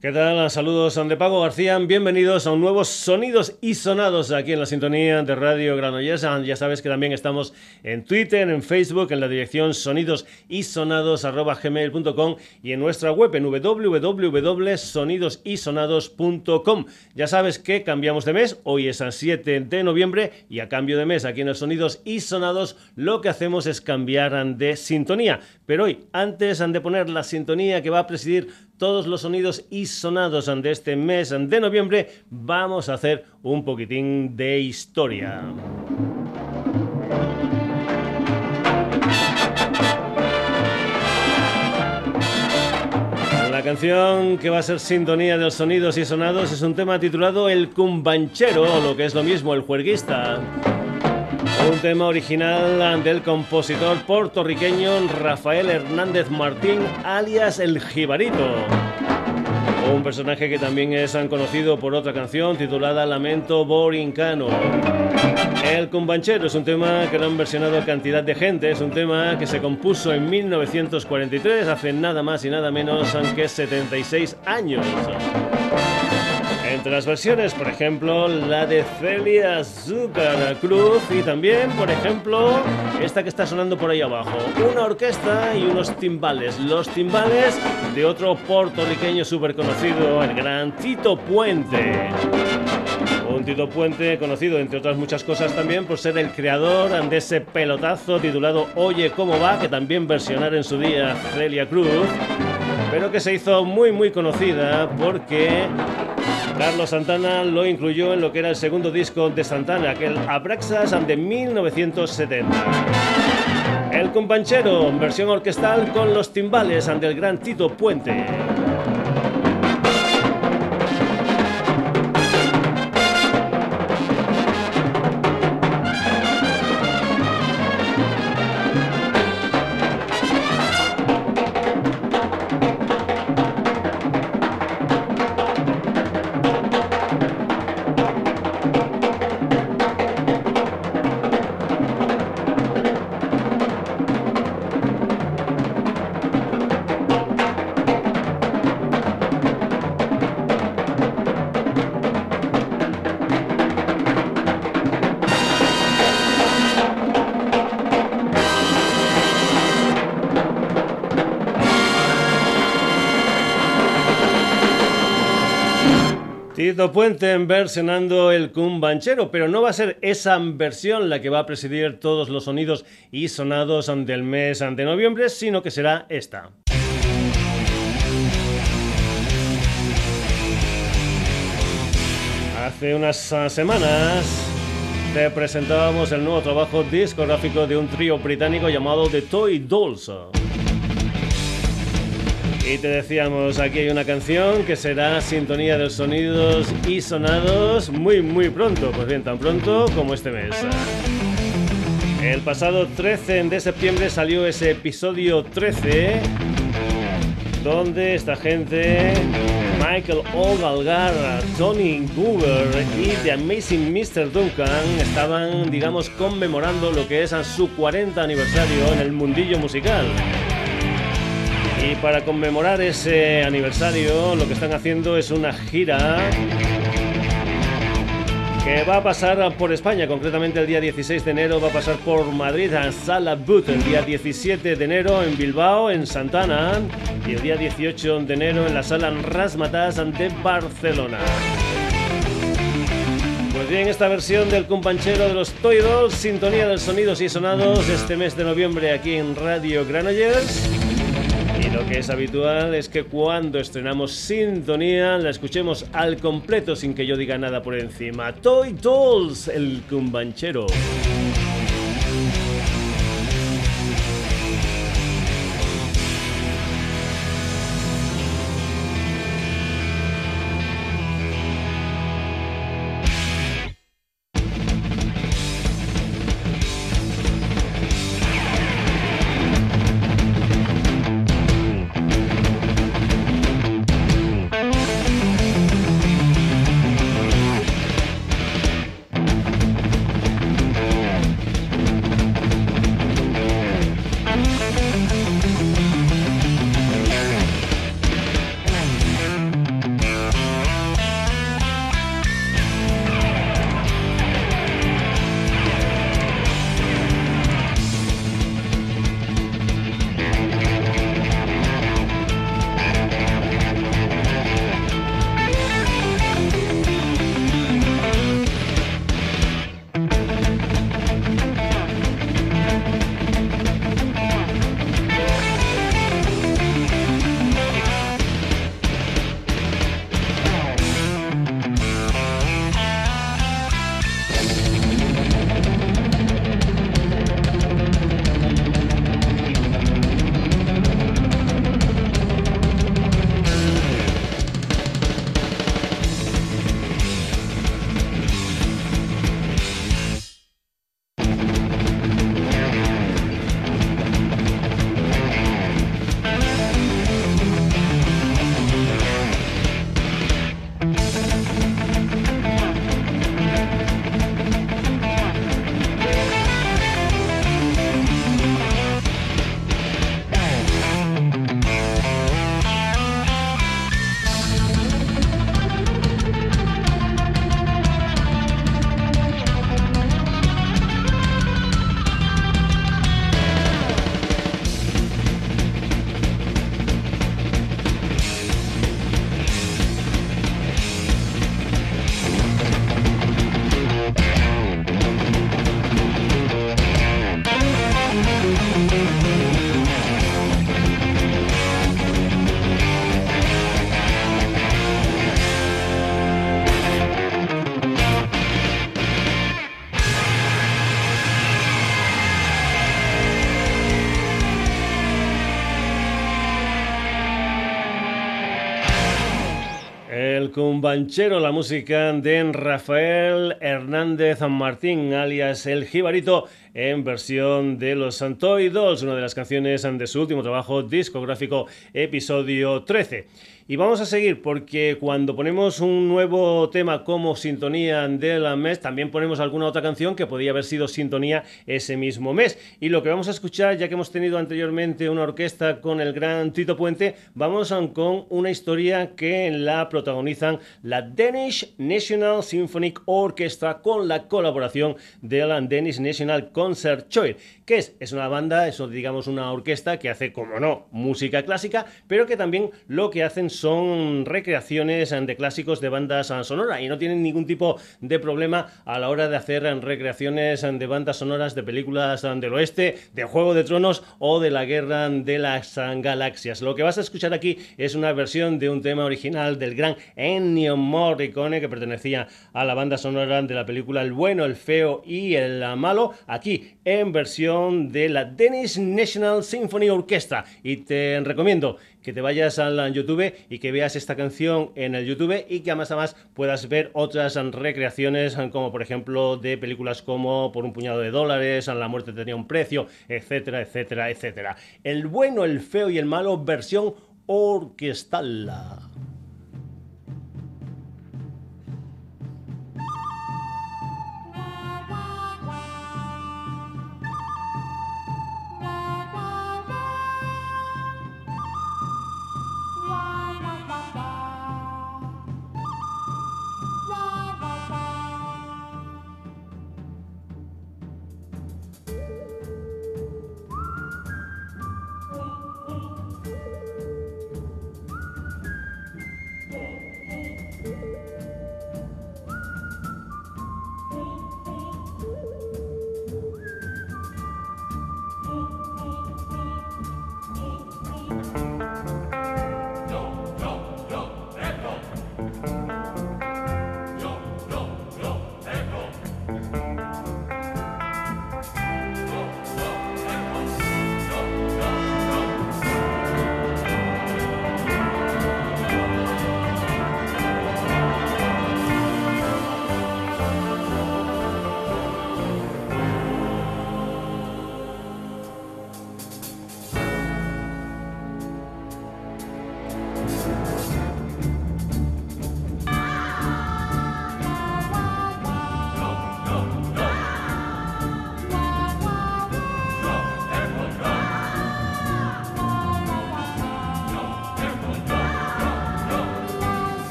¿Qué tal? Saludos de Pago García. Bienvenidos a un nuevo Sonidos y Sonados aquí en la sintonía de Radio Granollers. Ya sabes que también estamos en Twitter, en Facebook, en la dirección sonidosisonados.gmail.com y en nuestra web en www.sonidosisonados.com. Ya sabes que cambiamos de mes. Hoy es el 7 de noviembre y a cambio de mes aquí en el Sonidos y Sonados lo que hacemos es cambiar de sintonía. Pero hoy, antes de poner la sintonía que va a presidir todos los sonidos y sonados de este mes de noviembre, vamos a hacer un poquitín de historia. La canción que va a ser sintonía de los sonidos y sonados es un tema titulado El Cumbanchero, o lo que es lo mismo, el juerguista. Un tema original del compositor puertorriqueño Rafael Hernández Martín, alias El Jibarito. Un personaje que también es conocido por otra canción titulada Lamento Borincano. El Cumbanchero es un tema que lo han versionado cantidad de gente, es un tema que se compuso en 1943, hace nada más y nada menos que 76 años. Entre las versiones, por ejemplo, la de Celia Zucker Cruz y también, por ejemplo, esta que está sonando por ahí abajo, una orquesta y unos timbales. Los timbales de otro puertorriqueño súper conocido, el gran Tito Puente. Un Tito Puente conocido, entre otras muchas cosas, también por ser el creador de ese pelotazo titulado Oye cómo va, que también versionar en su día Celia Cruz, pero que se hizo muy muy conocida porque Carlos Santana lo incluyó en lo que era el segundo disco de Santana, aquel Abraxas de 1970. El Companchero, versión orquestal con los timbales ante el gran Tito Puente. Tito Puente versionando el cumbanchero, pero no va a ser esa versión la que va a presidir todos los sonidos y sonados del mes de noviembre, sino que será esta. Hace unas semanas te presentábamos el nuevo trabajo discográfico de un trío británico llamado The Toy Dolls. Y te decíamos, aquí hay una canción que será sintonía de sonidos y sonados muy muy pronto, pues bien, tan pronto como este mes. El pasado 13 de septiembre salió ese episodio 13 donde esta gente, Michael O'Galgar, Tony Goober y The Amazing Mr. Duncan estaban, digamos, conmemorando lo que es su 40 aniversario en el mundillo musical. Y para conmemorar ese aniversario, lo que están haciendo es una gira que va a pasar por España, concretamente el día 16 de enero va a pasar por Madrid a Sala Boot, el día 17 de enero en Bilbao, en Santana, y el día 18 de enero en la Sala Rasmatas de Barcelona. Pues bien, esta versión del companchero de los Toidos, sintonía de sonidos y sonados este mes de noviembre aquí en Radio Granollers. Y lo que es habitual es que cuando estrenamos Sintonía la escuchemos al completo sin que yo diga nada por encima. Toy Dolls, el cumbanchero. Cumbanchero, la música de Rafael Hernández Martín, alias El Jibarito, en versión de los Santoy Dolls, una de las canciones de su último trabajo discográfico, episodio 13. Y vamos a seguir porque cuando ponemos un nuevo tema como sintonía del mes, también ponemos alguna otra canción que podía haber sido sintonía ese mismo mes. Y lo que vamos a escuchar, ya que hemos tenido anteriormente una orquesta con el gran Tito Puente, vamos con una historia que la protagonizan la Danish National Symphonic Orchestra con la colaboración de la Danish National Concert Choir. ¿Qué es? Es una banda, eso digamos una orquesta que hace, como no, música clásica, pero que también lo que hacen son recreaciones de clásicos de bandas sonoras y no tienen ningún tipo de problema a la hora de hacer recreaciones de bandas sonoras de películas del oeste, de Juego de Tronos o de la Guerra de las Galaxias. Lo que vas a escuchar aquí es una versión de un tema original del gran Ennio Morricone que pertenecía a la banda sonora de la película El bueno, el feo y el malo, aquí en versión de la Danish National Symphony Orchestra y te recomiendo que te vayas al YouTube y que veas esta canción en el YouTube y que además además puedas ver otras recreaciones como por ejemplo de películas como Por un puñado de dólares, La muerte tenía un precio, etcétera, etcétera, etcétera. El bueno, el feo y el malo versión orquestal.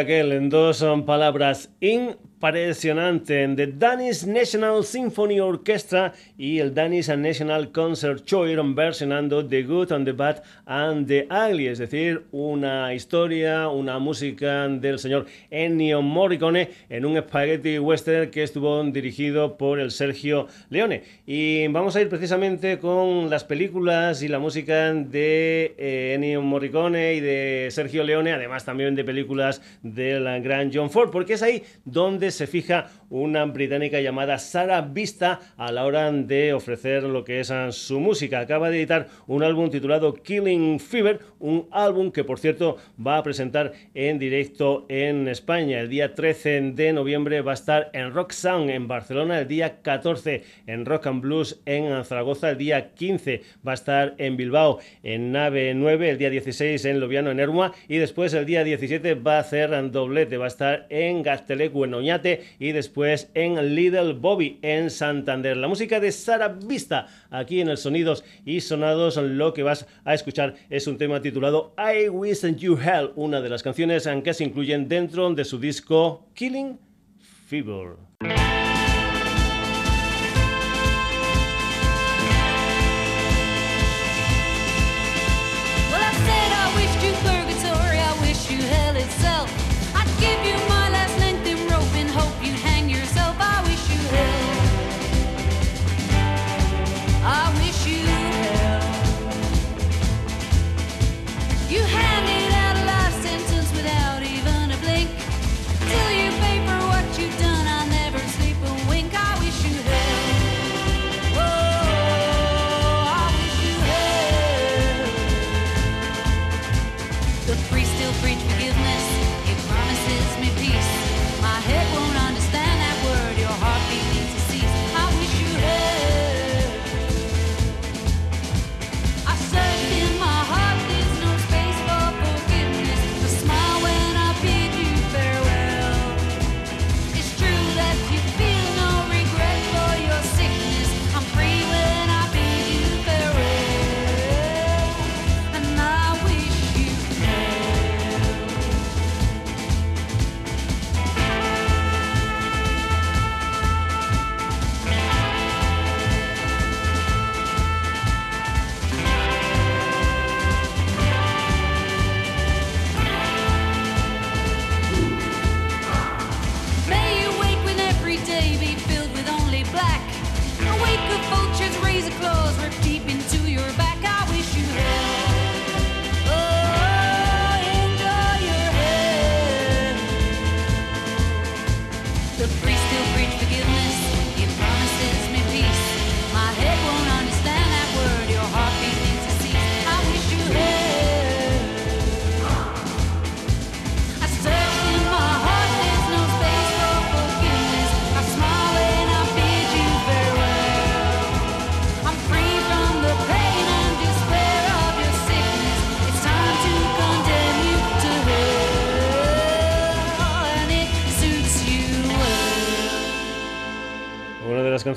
Aquel en dos palabras, in impresionante de Danish National Symphony Orchestra y el Danish National Concert Choir versionando The Good and the Bad and the Ugly, es decir, una historia, una música del señor Ennio Morricone en un spaghetti western que estuvo dirigido por el Sergio Leone. Y vamos a ir precisamente con las películas y la música de eh, Ennio Morricone y de Sergio Leone, además también de películas del gran John Ford, porque es ahí donde se fija una británica llamada Sarah Vista a la hora de ofrecer lo que es ah, su música. Acaba de editar un álbum titulado Killing Fever, un álbum que por cierto va a presentar en directo en España. El día 13 de noviembre va a estar en Rock Sound en Barcelona, el día 14 en Rock and Blues en Zaragoza, el día 15 va a estar en Bilbao en Nave 9, el día 16 en Loviano en Ermua. Y después el día 17 va a hacer doblete, va a estar en Gaztelecu en y después en Little Bobby en Santander. La música de Sara Vista aquí en el Sonidos y Sonados. Lo que vas a escuchar es un tema titulado I Wish You Hell, una de las canciones que se incluyen dentro de su disco Killing Fever.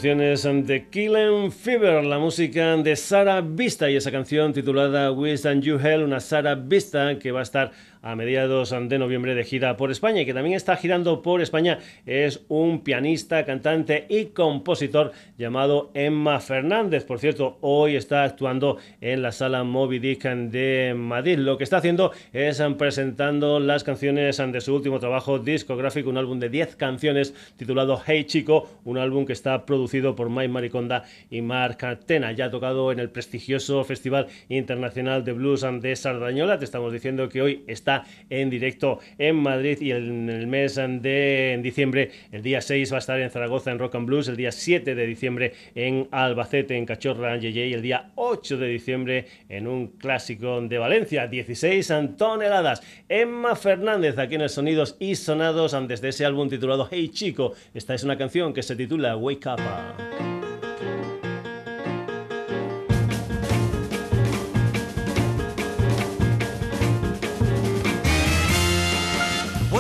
Canciones de Killing Fever, la música de Sara Vista y esa canción titulada Wish and You Hell, una Sara Vista que va a estar a mediados de noviembre de gira por España y que también está girando por España es un pianista, cantante y compositor llamado Emma Fernández. Por cierto, hoy está actuando en la sala Moby Dick de Madrid. Lo que está haciendo es presentando las canciones de su último trabajo discográfico, un álbum de 10 canciones titulado Hey Chico, un álbum que está producido por Mike Mariconda y Mark Tena. Ya ha tocado en el prestigioso Festival Internacional de Blues de Sardañola. Te estamos diciendo que hoy está en directo en Madrid y en el mes de diciembre, el día 6 va a estar en Zaragoza en Rock and Blues, el día 7 de diciembre en Albacete en Cachorra Yeye y el día 8 de diciembre en un clásico de Valencia, 16 toneladas. Emma Fernández aquí en el Sonidos y Sonados antes de ese álbum titulado Hey Chico. Esta es una canción que se titula Wake Up.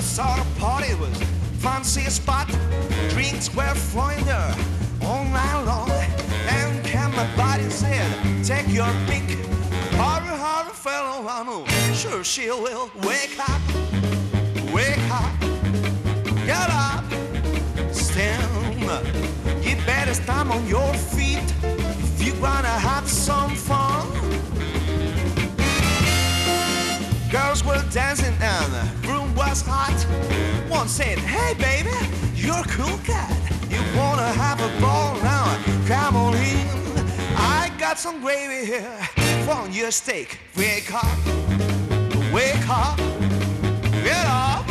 Sort of party was fancy spot. Drinks were flowing there all night long. And came my body said, take your pick. Hurry, hurry, fellow, I know. Sure she will wake up, wake up. get up, stand up. You better stand on your feet if you wanna have some fun. Girls were dancing hot. One said, Hey baby, you're a cool cat. You wanna have a ball now? Come on in. I got some gravy here for your steak. Wake up, wake up, get up,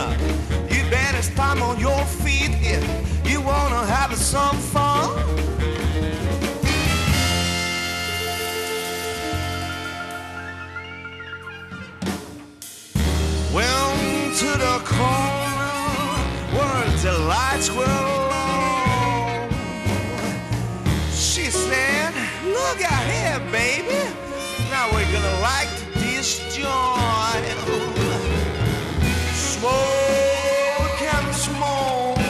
up. You better stand on your feet if you wanna have some fun. Went to the corner where the lights were low. She said, Look out here, baby. Now we're gonna light this joint. Smoke and smoke.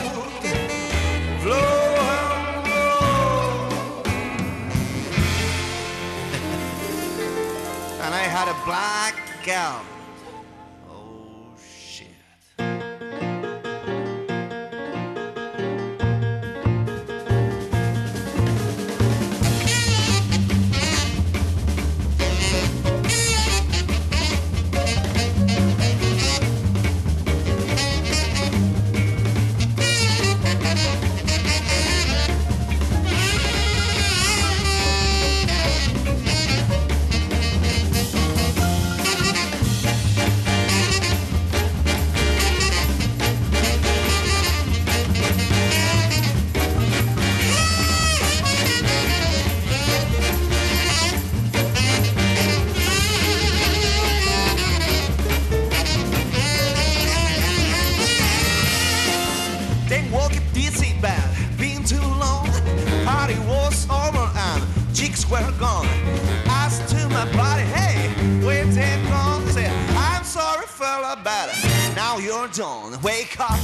And I had a black were gone. Asked to my body, hey, where they gone? Say, I'm sorry, fella, but now you're done. Wake up,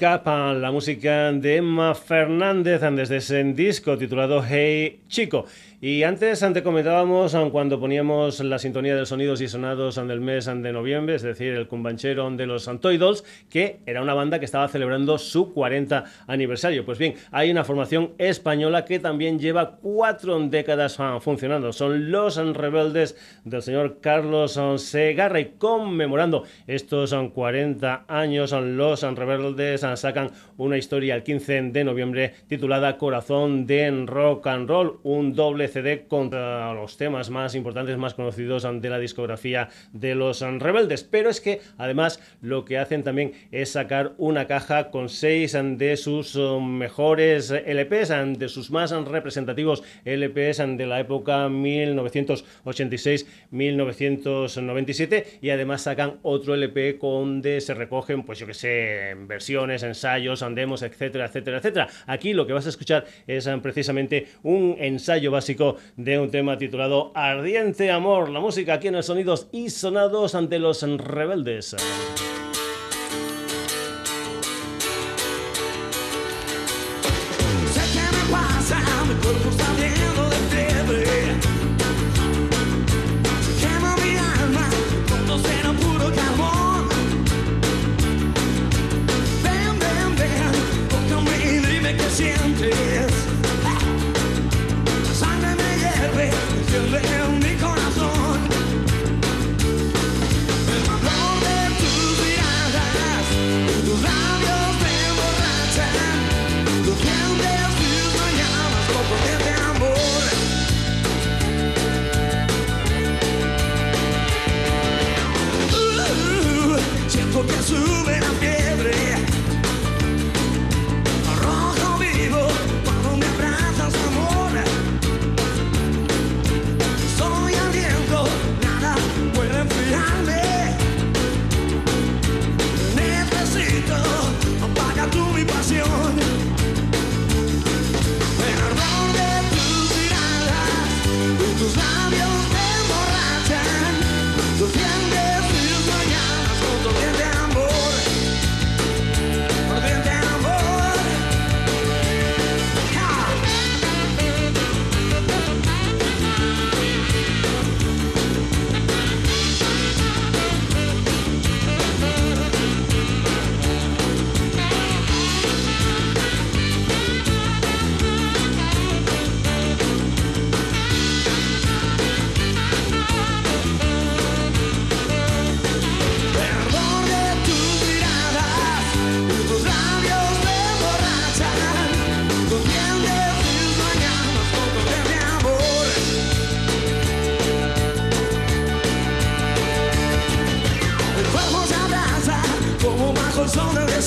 Wake Up, la música de Emma Fernández desde ese disco titulado Hey Chico. Y antes, antes comentábamos um, cuando poníamos la sintonía de sonidos y sonados del mes um, de noviembre, es decir, el cumbanchero de los Antoidols, que era una banda que estaba celebrando su 40 aniversario. Pues bien, hay una formación española que también lleva cuatro décadas um, funcionando. Son los rebeldes del señor Carlos Segarra y conmemorando estos um, 40 años, los rebeldes sacan una historia el 15 de noviembre titulada Corazón de Rock and Roll, un doble CD con uh, los temas más importantes, más conocidos de la discografía de los rebeldes. Pero es que además lo que hacen también es sacar una caja con seis de sus mejores LPs, de sus más representativos LPs de la época 1986-1997 y además sacan otro LP donde se recogen, pues yo que sé, versiones, ensayos, um, demos, etcétera, etcétera, etcétera. Aquí lo que vas a escuchar es precisamente un ensayo básico de un tema titulado Ardiente Amor, la música aquí en el Sonidos y Sonados ante los rebeldes.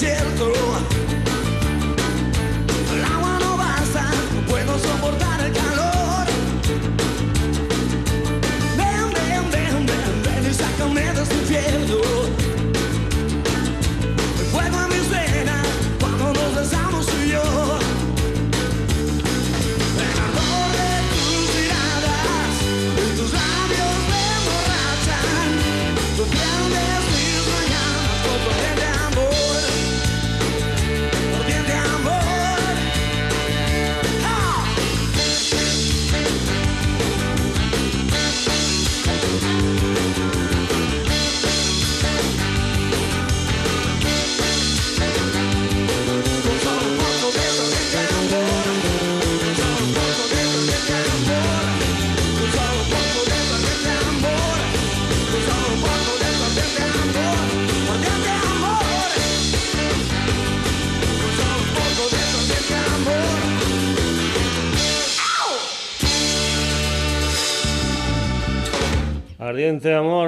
siento Ardiente amor,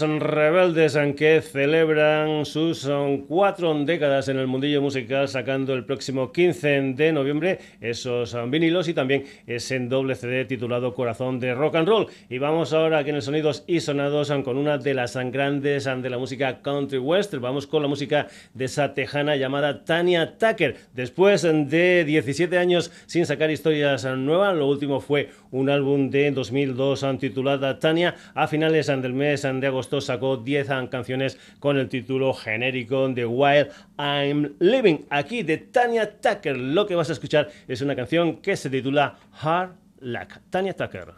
los rebeldes que celebran sus cuatro décadas en el mundillo musical, sacando el próximo 15 de noviembre esos vinilos y también ese doble CD titulado Corazón de Rock and Roll. Y vamos ahora aquí en el Sonidos y Sonados con una de las grandes de la música country western. Vamos con la música de esa tejana llamada Tanya Tucker. Después de 17 años sin sacar historias nuevas, lo último fue un álbum de 2002 titulada Tanya. A finales del mes de agosto sacó 10 canciones con el título genérico de While I'm Living. Aquí de Tanya Tucker lo que vas a escuchar es una canción que se titula Hard Luck. Tanya Tucker.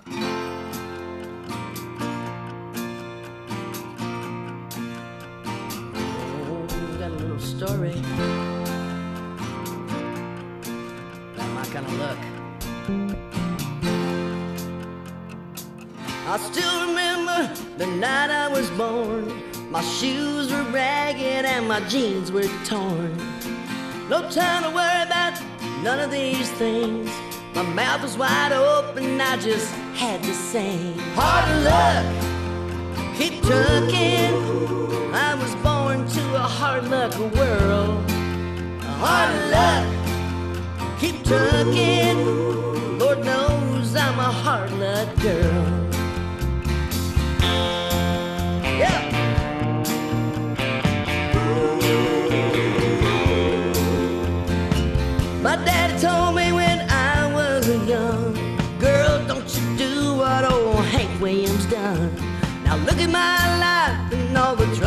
I still remember the night I was born. My shoes were ragged and my jeans were torn. No time to worry about none of these things. My mouth was wide open, I just had to sing. Hard luck, keep trucking. I was born to a hard luck world. Hard luck, keep trucking. Lord knows I'm a hard luck girl.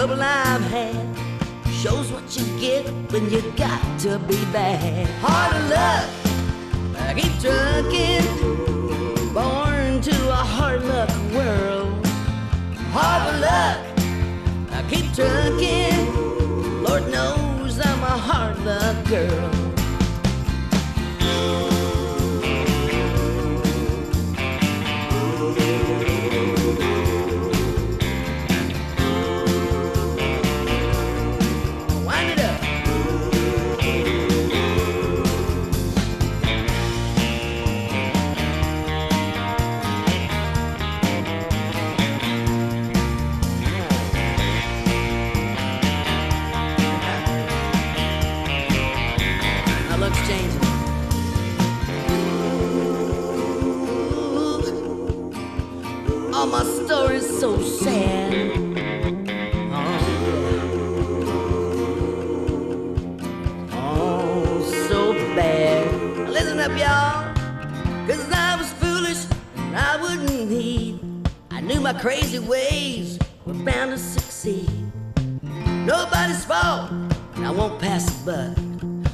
Trouble I've had. Shows what you get when you got to be bad. Hard luck, I keep trucking, born to a hard luck world. Hard luck, I keep trucking. Lord knows I'm a hard luck girl. So sad. Oh, oh so bad. Listen up, y'all, cause I was foolish and I wouldn't heed. I knew my crazy ways were bound to succeed. Nobody's fault, and I won't pass it, but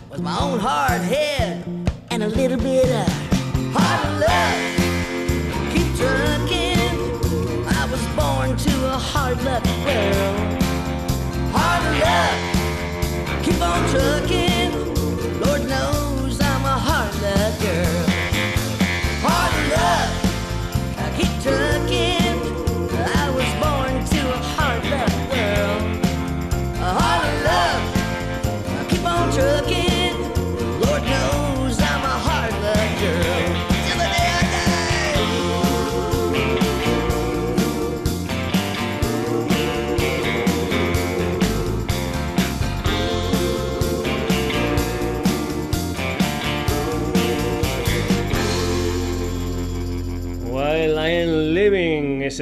was my own hard head and a little bit of hard luck. Keep trucking. Hard luck world. Hard luck. Keep on trucking.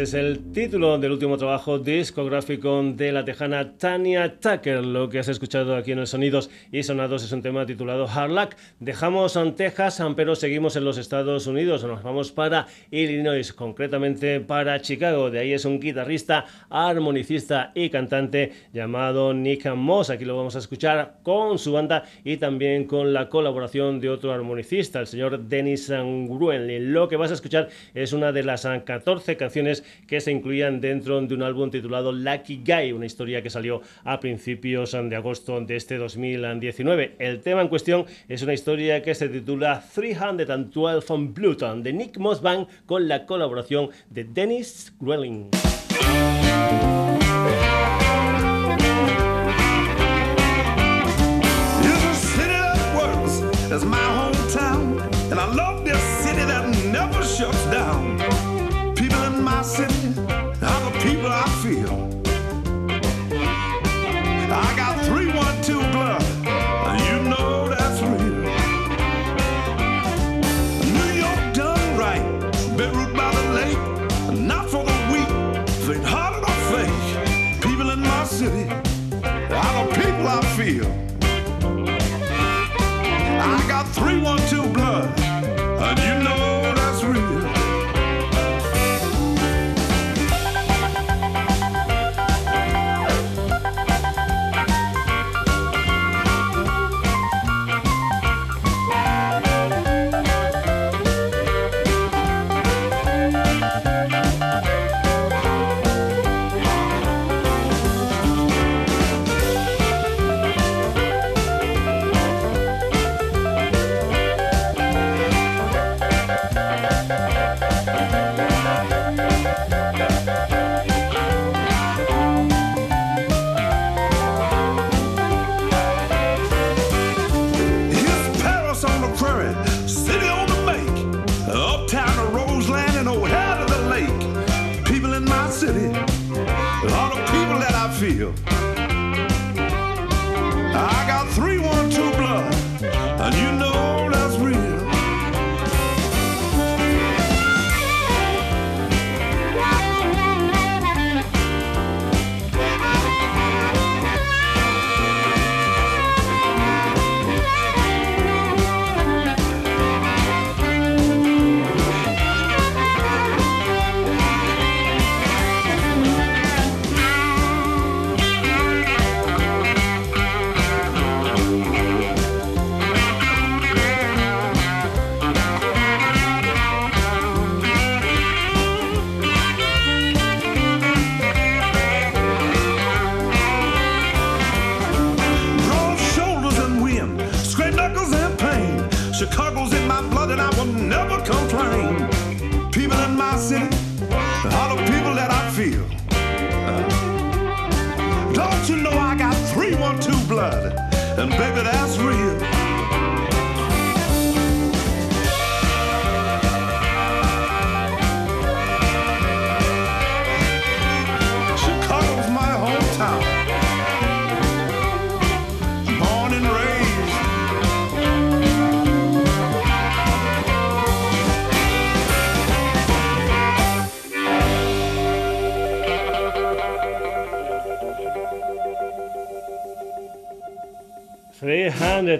Es el título del último trabajo discográfico de la tejana Tania Tucker. Lo que has escuchado aquí en el Sonidos y Sonados es un tema titulado Hard Luck. Dejamos en Texas, pero seguimos en los Estados Unidos. Nos vamos para Illinois, concretamente para Chicago. De ahí es un guitarrista, armonicista y cantante llamado Nick Moss. Aquí lo vamos a escuchar con su banda y también con la colaboración de otro armonicista, el señor Dennis Gruenlin. Lo que vas a escuchar es una de las ah, 14 canciones que se incluían dentro de un álbum titulado Lucky Guy, una historia que salió a principios de agosto de este 2019. El tema en cuestión es una historia que se titula 312 on Pluton de Nick Moss Band con la colaboración de Dennis my city are the people I feel. I got 312 blood, and you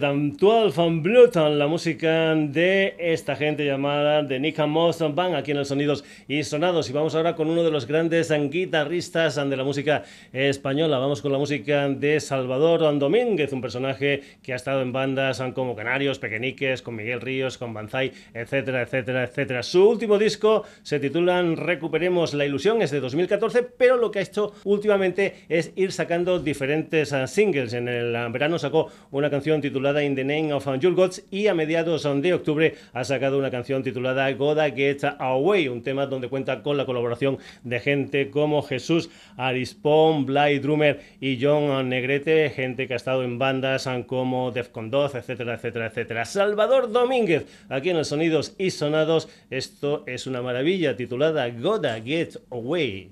312 from Bluton, la música de esta gente llamada The Nick Moss Band aquí en los Sonidos y Sonados. Y vamos ahora con uno de los grandes guitarristas de la música española. Vamos con la música de Salvador Domínguez, un personaje que ha estado en bandas como Canarios, Pequeñiques, con Miguel Ríos, con Banzai, etcétera, etcétera, etcétera. Su último disco se titula Recuperemos la ilusión, es de 2014, pero lo que ha hecho últimamente es ir sacando diferentes singles. En el verano sacó una canción titulada In the Name of Your Gods y a mediados de octubre ha sacado una canción titulada Goda Get Away, un tema donde cuenta con la colaboración de gente como Jesús Arispón, Bly Drummer y John Negrete, gente que ha estado en bandas como Defcon 2, etcétera, etcétera, etcétera. Salvador Domínguez, aquí en los Sonidos y Sonados, esto es una maravilla titulada Goda Get Away.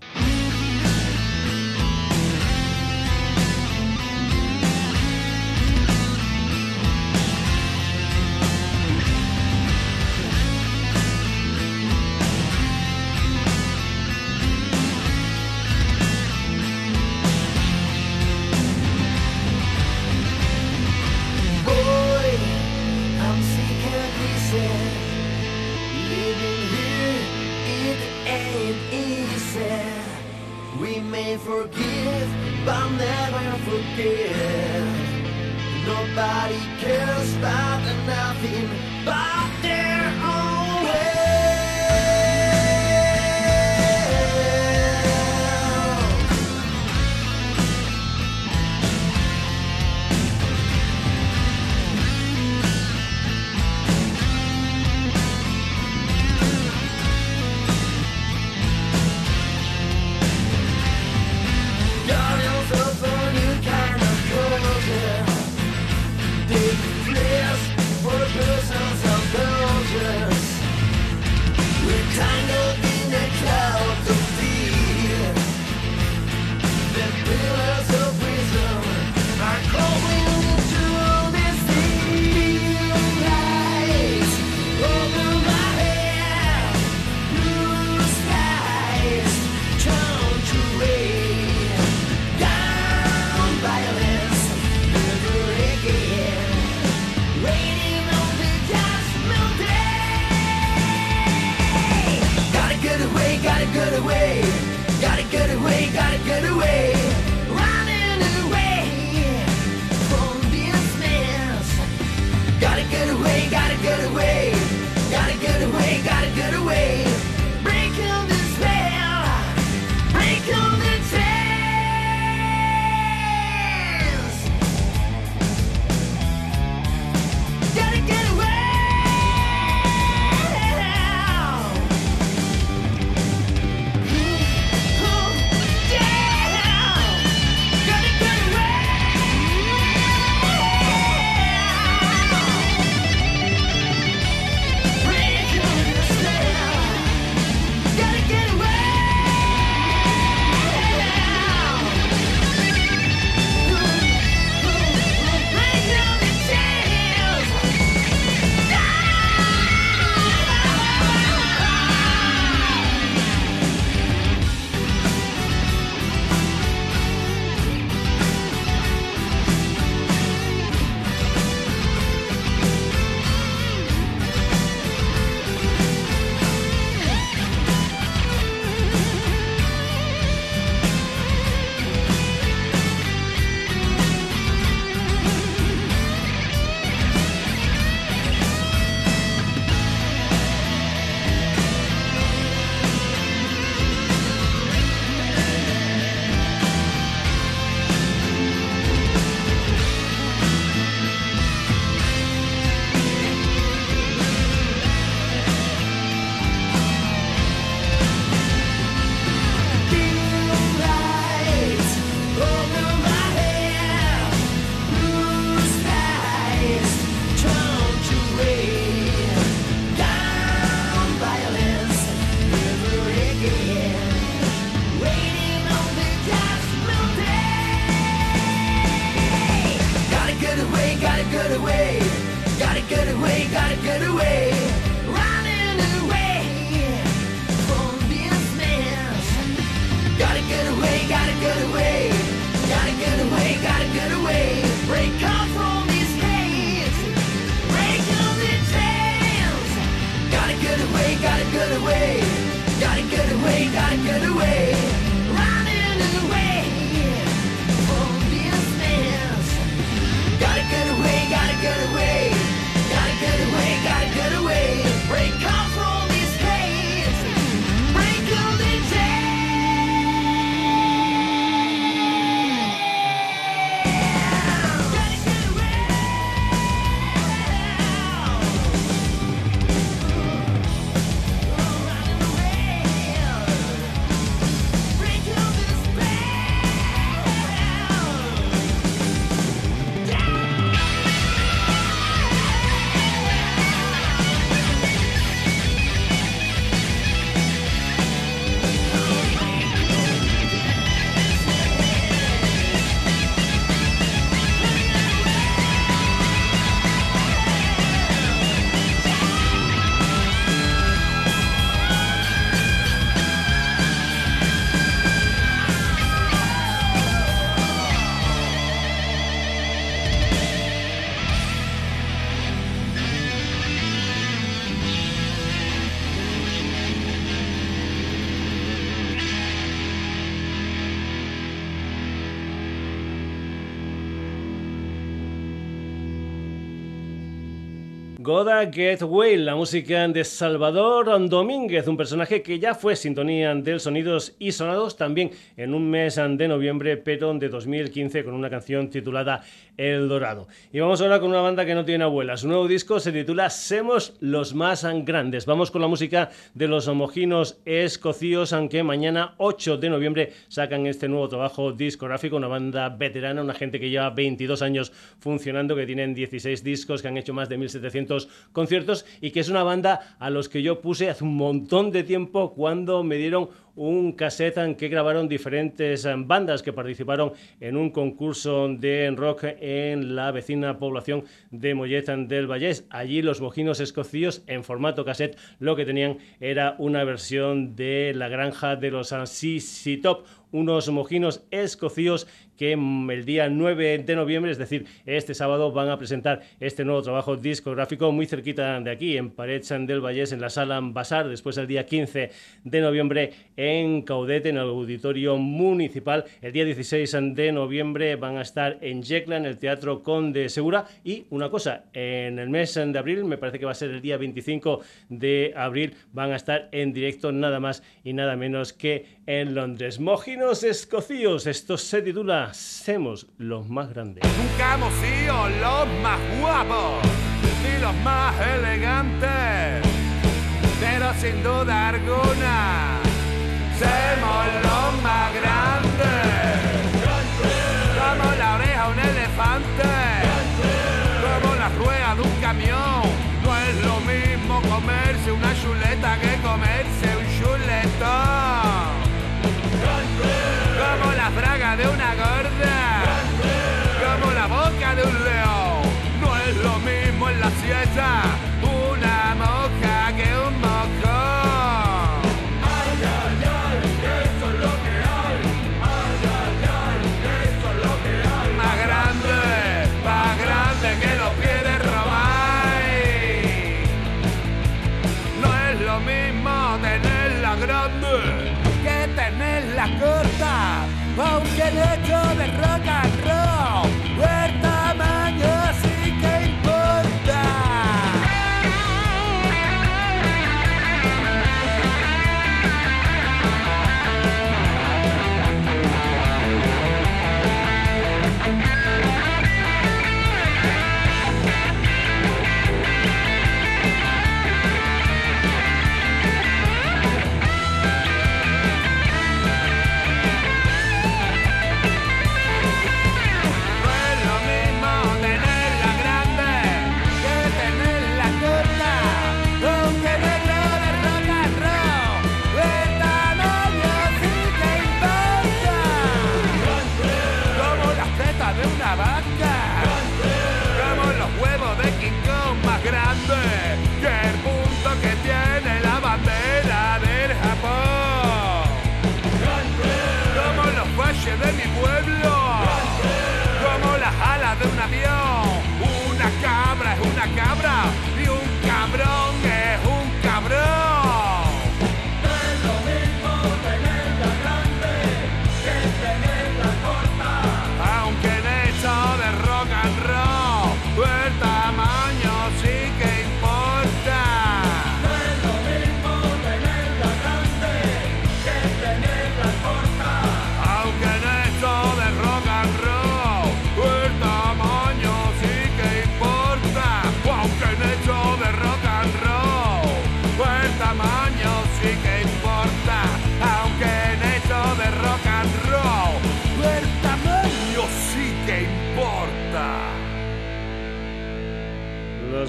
Goda Get Well, la música de Salvador Domínguez, un personaje que ya fue sintonía del Sonidos y Sonados también en un mes de noviembre, pero de 2015, con una canción titulada El Dorado. Y vamos ahora con una banda que no tiene abuela. Su nuevo disco se titula Semos los más grandes. Vamos con la música de los homoginos escocíos, aunque mañana 8 de noviembre sacan este nuevo trabajo discográfico, una banda veterana, una gente que lleva 22 años funcionando, que tienen 16 discos, que han hecho más de 1700 conciertos y que es una banda a los que yo puse hace un montón de tiempo cuando me dieron un cassette en que grabaron diferentes eh, bandas que participaron en un concurso de rock en la vecina población de Mollet del Vallés. Allí los mojinos escocíos en formato cassette lo que tenían era una versión de La granja de los CC Top, unos mojinos escocíos que el día 9 de noviembre, es decir, este sábado, van a presentar este nuevo trabajo discográfico muy cerquita de aquí, en Pared del Vallés, en la sala Basar, después el día 15 de noviembre en Caudete, en el Auditorio Municipal. El día 16 de noviembre van a estar en Yecla, en el Teatro Conde Segura. Y una cosa, en el mes de abril, me parece que va a ser el día 25 de abril, van a estar en directo nada más y nada menos que en Londres. Mojinos escocíos, esto se titula Hacemos los más grandes. Nunca hemos sido los más guapos ni los más elegantes, pero sin duda alguna, somos los más grandes. Como la oreja de un elefante, como la rueda de un camión. No es lo mismo comerse una chuleta que comerse mismo en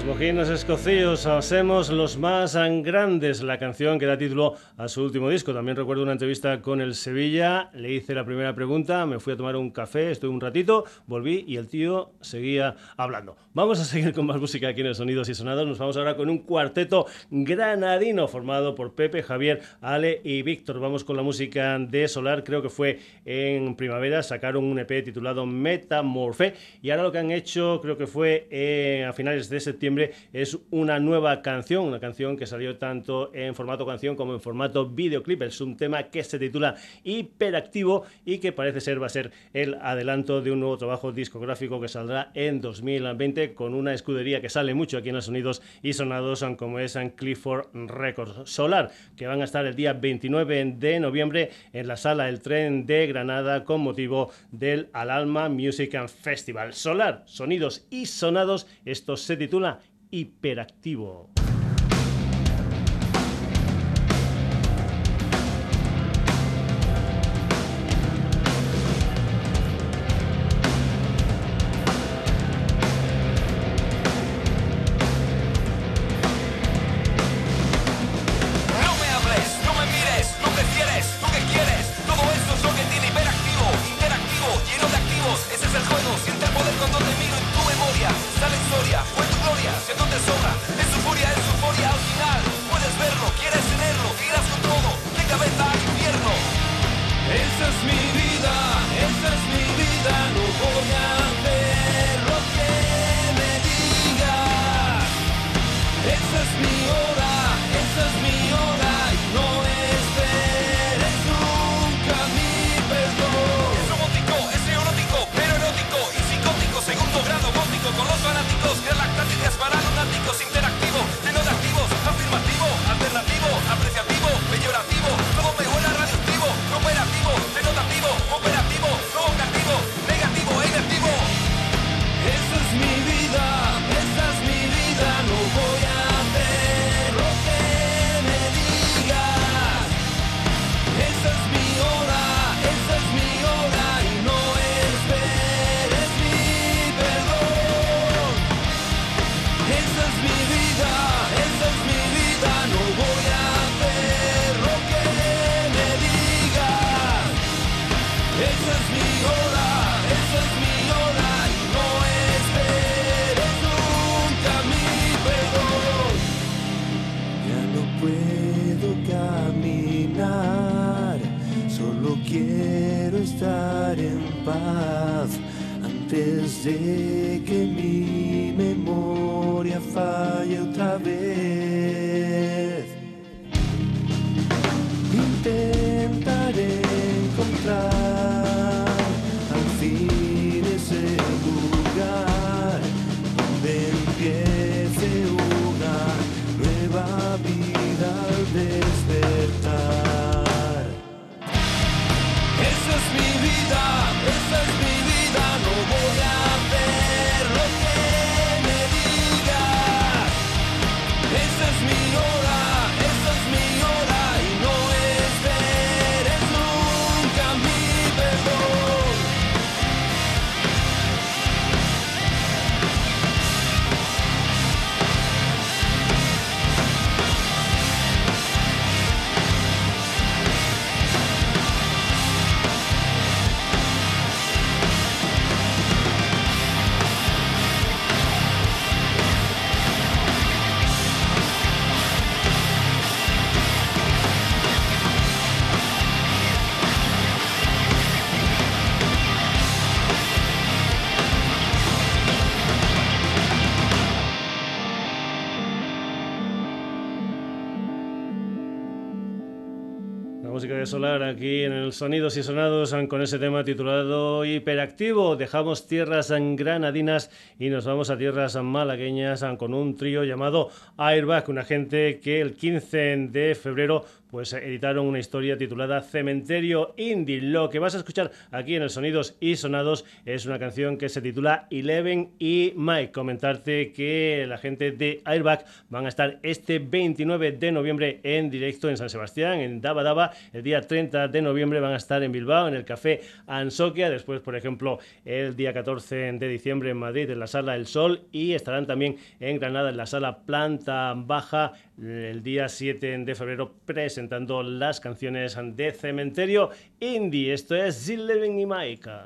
Los mojinos escocíos hacemos los más grandes, la canción que da título a su último disco. También recuerdo una entrevista con el Sevilla, le hice la primera pregunta, me fui a tomar un café, estuve un ratito, volví y el tío seguía hablando. Vamos a seguir con más música aquí en el Sonidos y Sonados. Nos vamos ahora con un cuarteto granadino formado por Pepe, Javier, Ale y Víctor. Vamos con la música de Solar, creo que fue en primavera, sacaron un EP titulado Metamorfe y ahora lo que han hecho creo que fue eh, a finales de septiembre es una nueva canción, una canción que salió tanto en formato canción como en formato videoclip. Es un tema que se titula Hiperactivo y que parece ser va a ser el adelanto de un nuevo trabajo discográfico que saldrá en 2020 con una escudería que sale mucho aquí en los sonidos y sonados como es en Clifford Records. Solar, que van a estar el día 29 de noviembre en la sala El Tren de Granada con motivo del Alalma Music and Festival. Solar, sonidos y sonados, esto se titula Hiperactivo. Solar aquí en el Sonidos y Sonados con ese tema titulado Hiperactivo. Dejamos tierras granadinas y nos vamos a tierras malagueñas con un trío llamado Airbag, una gente que el 15 de febrero pues editaron una historia titulada Cementerio Indie. Lo que vas a escuchar aquí en el Sonidos y Sonados es una canción que se titula Eleven y Mike. Comentarte que la gente de Airbag van a estar este 29 de noviembre en directo en San Sebastián, en Daba Daba. El día 30 de noviembre van a estar en Bilbao, en el Café Ansoquia. Después, por ejemplo, el día 14 de diciembre en Madrid, en la Sala El Sol. Y estarán también en Granada, en la Sala Planta Baja, el día 7 de febrero presentando las canciones de Cementerio Indie. Esto es Zilleven y Maika.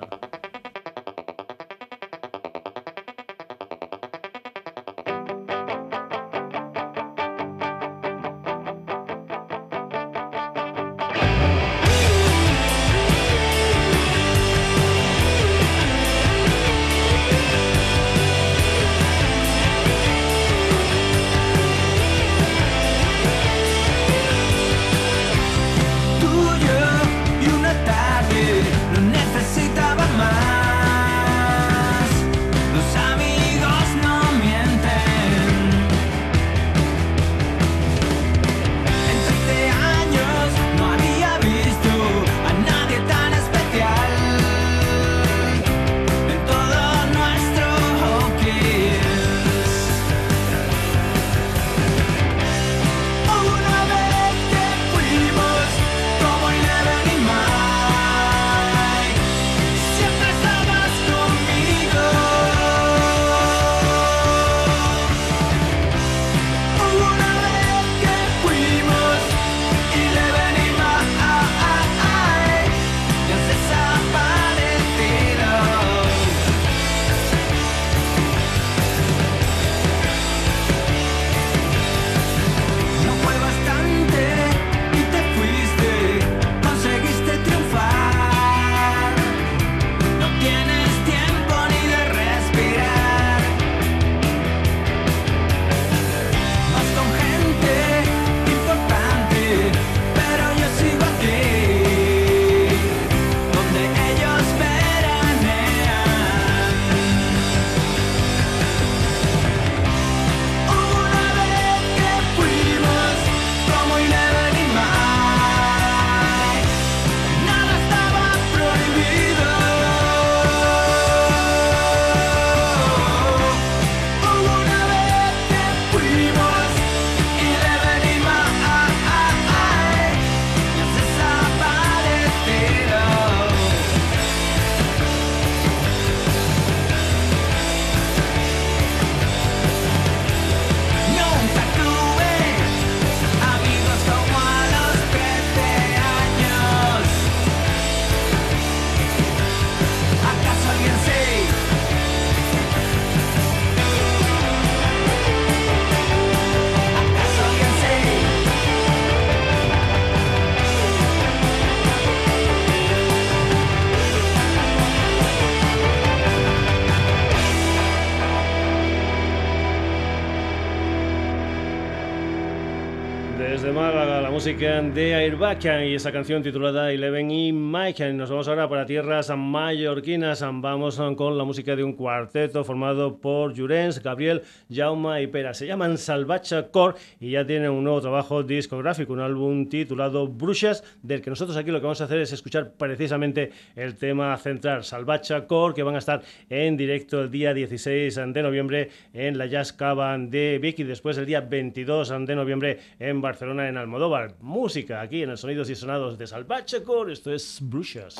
De Airbag y esa canción titulada Eleven y Mike. Nos vamos ahora para tierras mallorquinas. Vamos con la música de un cuarteto formado por Jurens, Gabriel, Jauma y Pera. Se llaman Salvacha Core y ya tienen un nuevo trabajo discográfico, un álbum titulado Brujas, del que nosotros aquí lo que vamos a hacer es escuchar precisamente el tema central, Salvacha Core, que van a estar en directo el día 16 de noviembre en la Jazz Cavern de Vic y después el día 22 de noviembre en Barcelona en Almodóvar música aquí en el Sonidos y Sonados de Salvache Core. Esto es. Bruxas.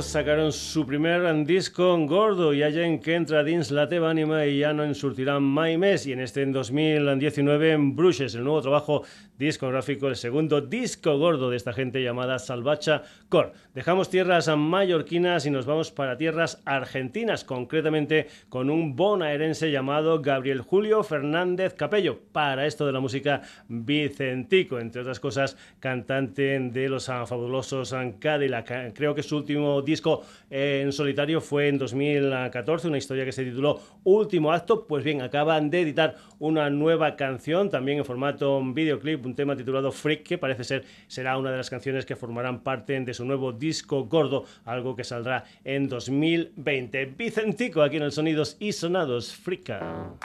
Sacaron su primer disco gordo y allá en que entra dins la teva anima y ya no ensurtirán mai mes y en este en 2019 en Bruches, el nuevo trabajo discográfico, el segundo disco gordo de esta gente llamada Salvacha Core. Dejamos tierras mallorquinas y nos vamos para tierras argentinas, concretamente con un bonaerense llamado Gabriel Julio Fernández Capello. Para esto de la música Vicentico, entre otras cosas, cantante de los fabulosos Cadillac. Creo que su último disco en solitario fue en 2014, una historia que se tituló Último Acto. Pues bien, acaban de editar una nueva canción, también en formato videoclip, un tema titulado Freak, que parece ser será una de las canciones que formarán parte de su nuevo disco gordo, algo que saldrá en 2020. Vicentico aquí en el Sonidos y Sonados Frika.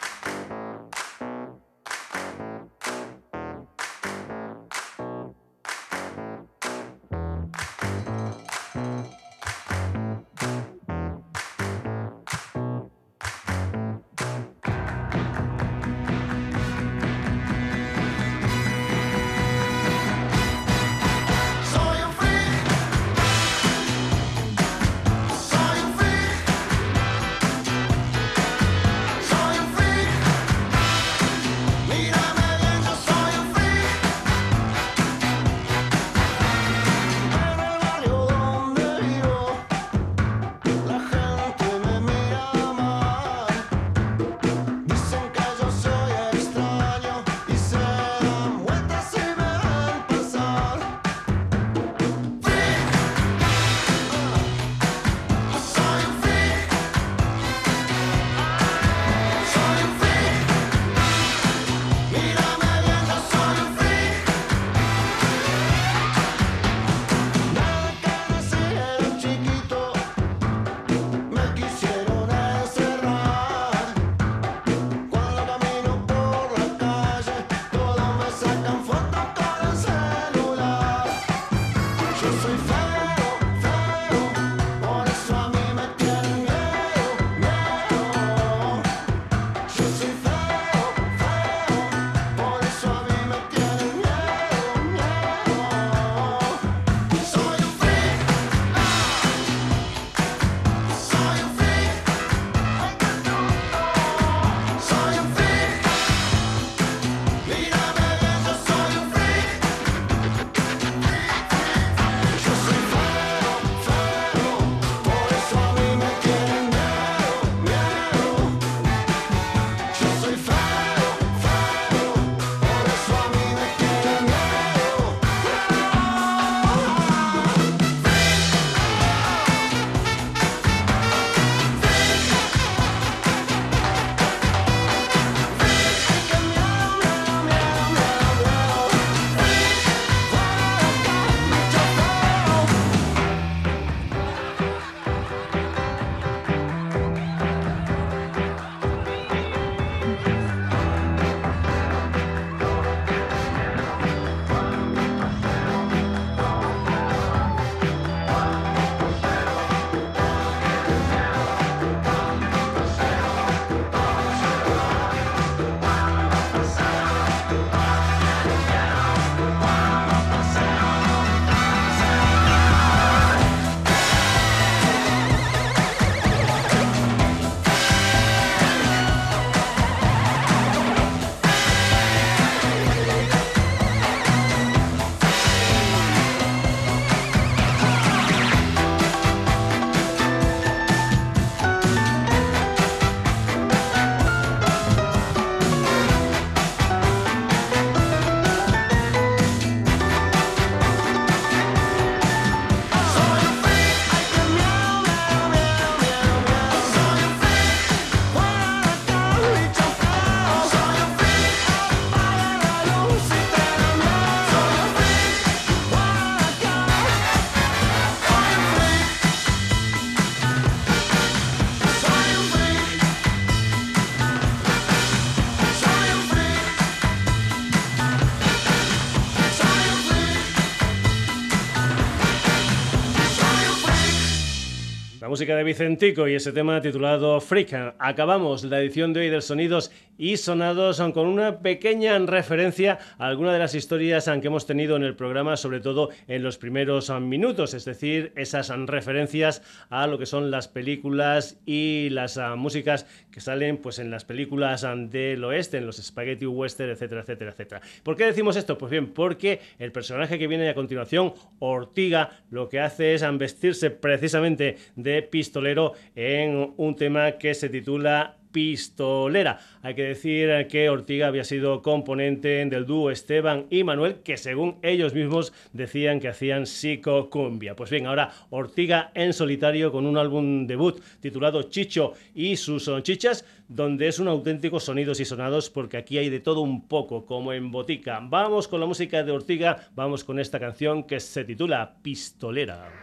Música de Vicentico y ese tema titulado Freak. Acabamos la edición de hoy del Sonidos y Sonados con una pequeña referencia a alguna de las historias que hemos tenido en el programa, sobre todo en los primeros minutos, es decir, esas referencias a lo que son las películas y las músicas que salen pues en las películas del oeste, en los spaghetti western, etcétera, etcétera, etcétera. ¿Por qué decimos esto? Pues bien, porque el personaje que viene a continuación, Ortiga, lo que hace es vestirse precisamente de pistolero en un tema que se titula pistolera. Hay que decir que Ortiga había sido componente del dúo Esteban y Manuel, que según ellos mismos decían que hacían psicocumbia. Pues bien, ahora Ortiga en solitario con un álbum debut titulado Chicho y sus chichas, donde es un auténtico sonidos y sonados, porque aquí hay de todo un poco, como en botica. Vamos con la música de Ortiga, vamos con esta canción que se titula Pistolera.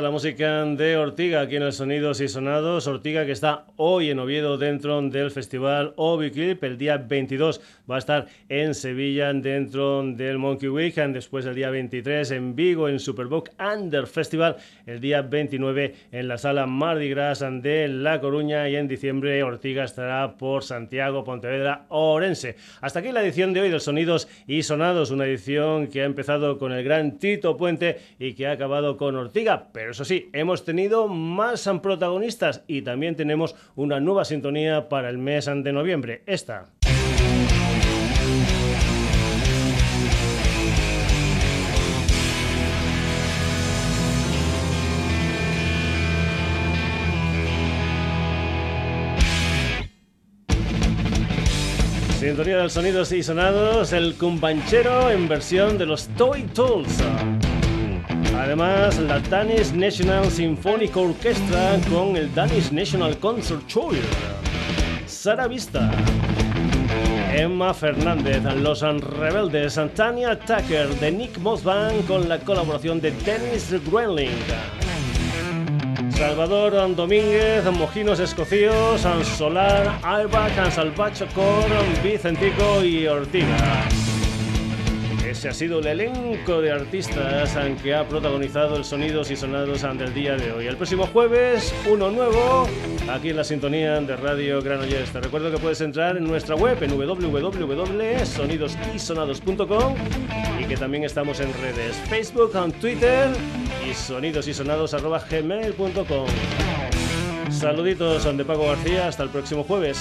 La música de Ortiga aquí en el Sonidos y Sonados. Ortiga que está hoy en Oviedo dentro del festival Obiclip. El día 22 va a estar en Sevilla dentro del Monkey Weekend. Después el día 23 en Vigo en Superbook Under Festival. El día 29 en la sala Mardi Gras de La Coruña. Y en diciembre Ortiga estará por Santiago, Pontevedra, Orense. Hasta aquí la edición de hoy del Sonidos y Sonados. Una edición que ha empezado con el gran Tito Puente y que ha acabado con Ortiga pero eso sí, hemos tenido más protagonistas y también tenemos una nueva sintonía para el mes de noviembre, esta. Sintonía de los sonidos y sonados, el cumbanchero en versión de los Toy Tools. Además, la Danish National Symphonic Orchestra con el Danish National Concert Choir. Sara Vista. Emma Fernández, Los Rebeldes, Tania Tucker de Nick Mossban con la colaboración de Dennis Greenling. Salvador Domínguez, Mojinos Escocíos, Solar, Alba, Cansalvacho Cor, Vicentico y Ortiga. Ese ha sido el elenco de artistas que ha protagonizado el Sonidos y Sonados del día de hoy. El próximo jueves, uno nuevo, aquí en la sintonía de Radio Granollers. Te recuerdo que puedes entrar en nuestra web en www.sonidosysonados.com y que también estamos en redes Facebook, Twitter y sonidosysonados.gmail.com Saluditos de Paco García, hasta el próximo jueves.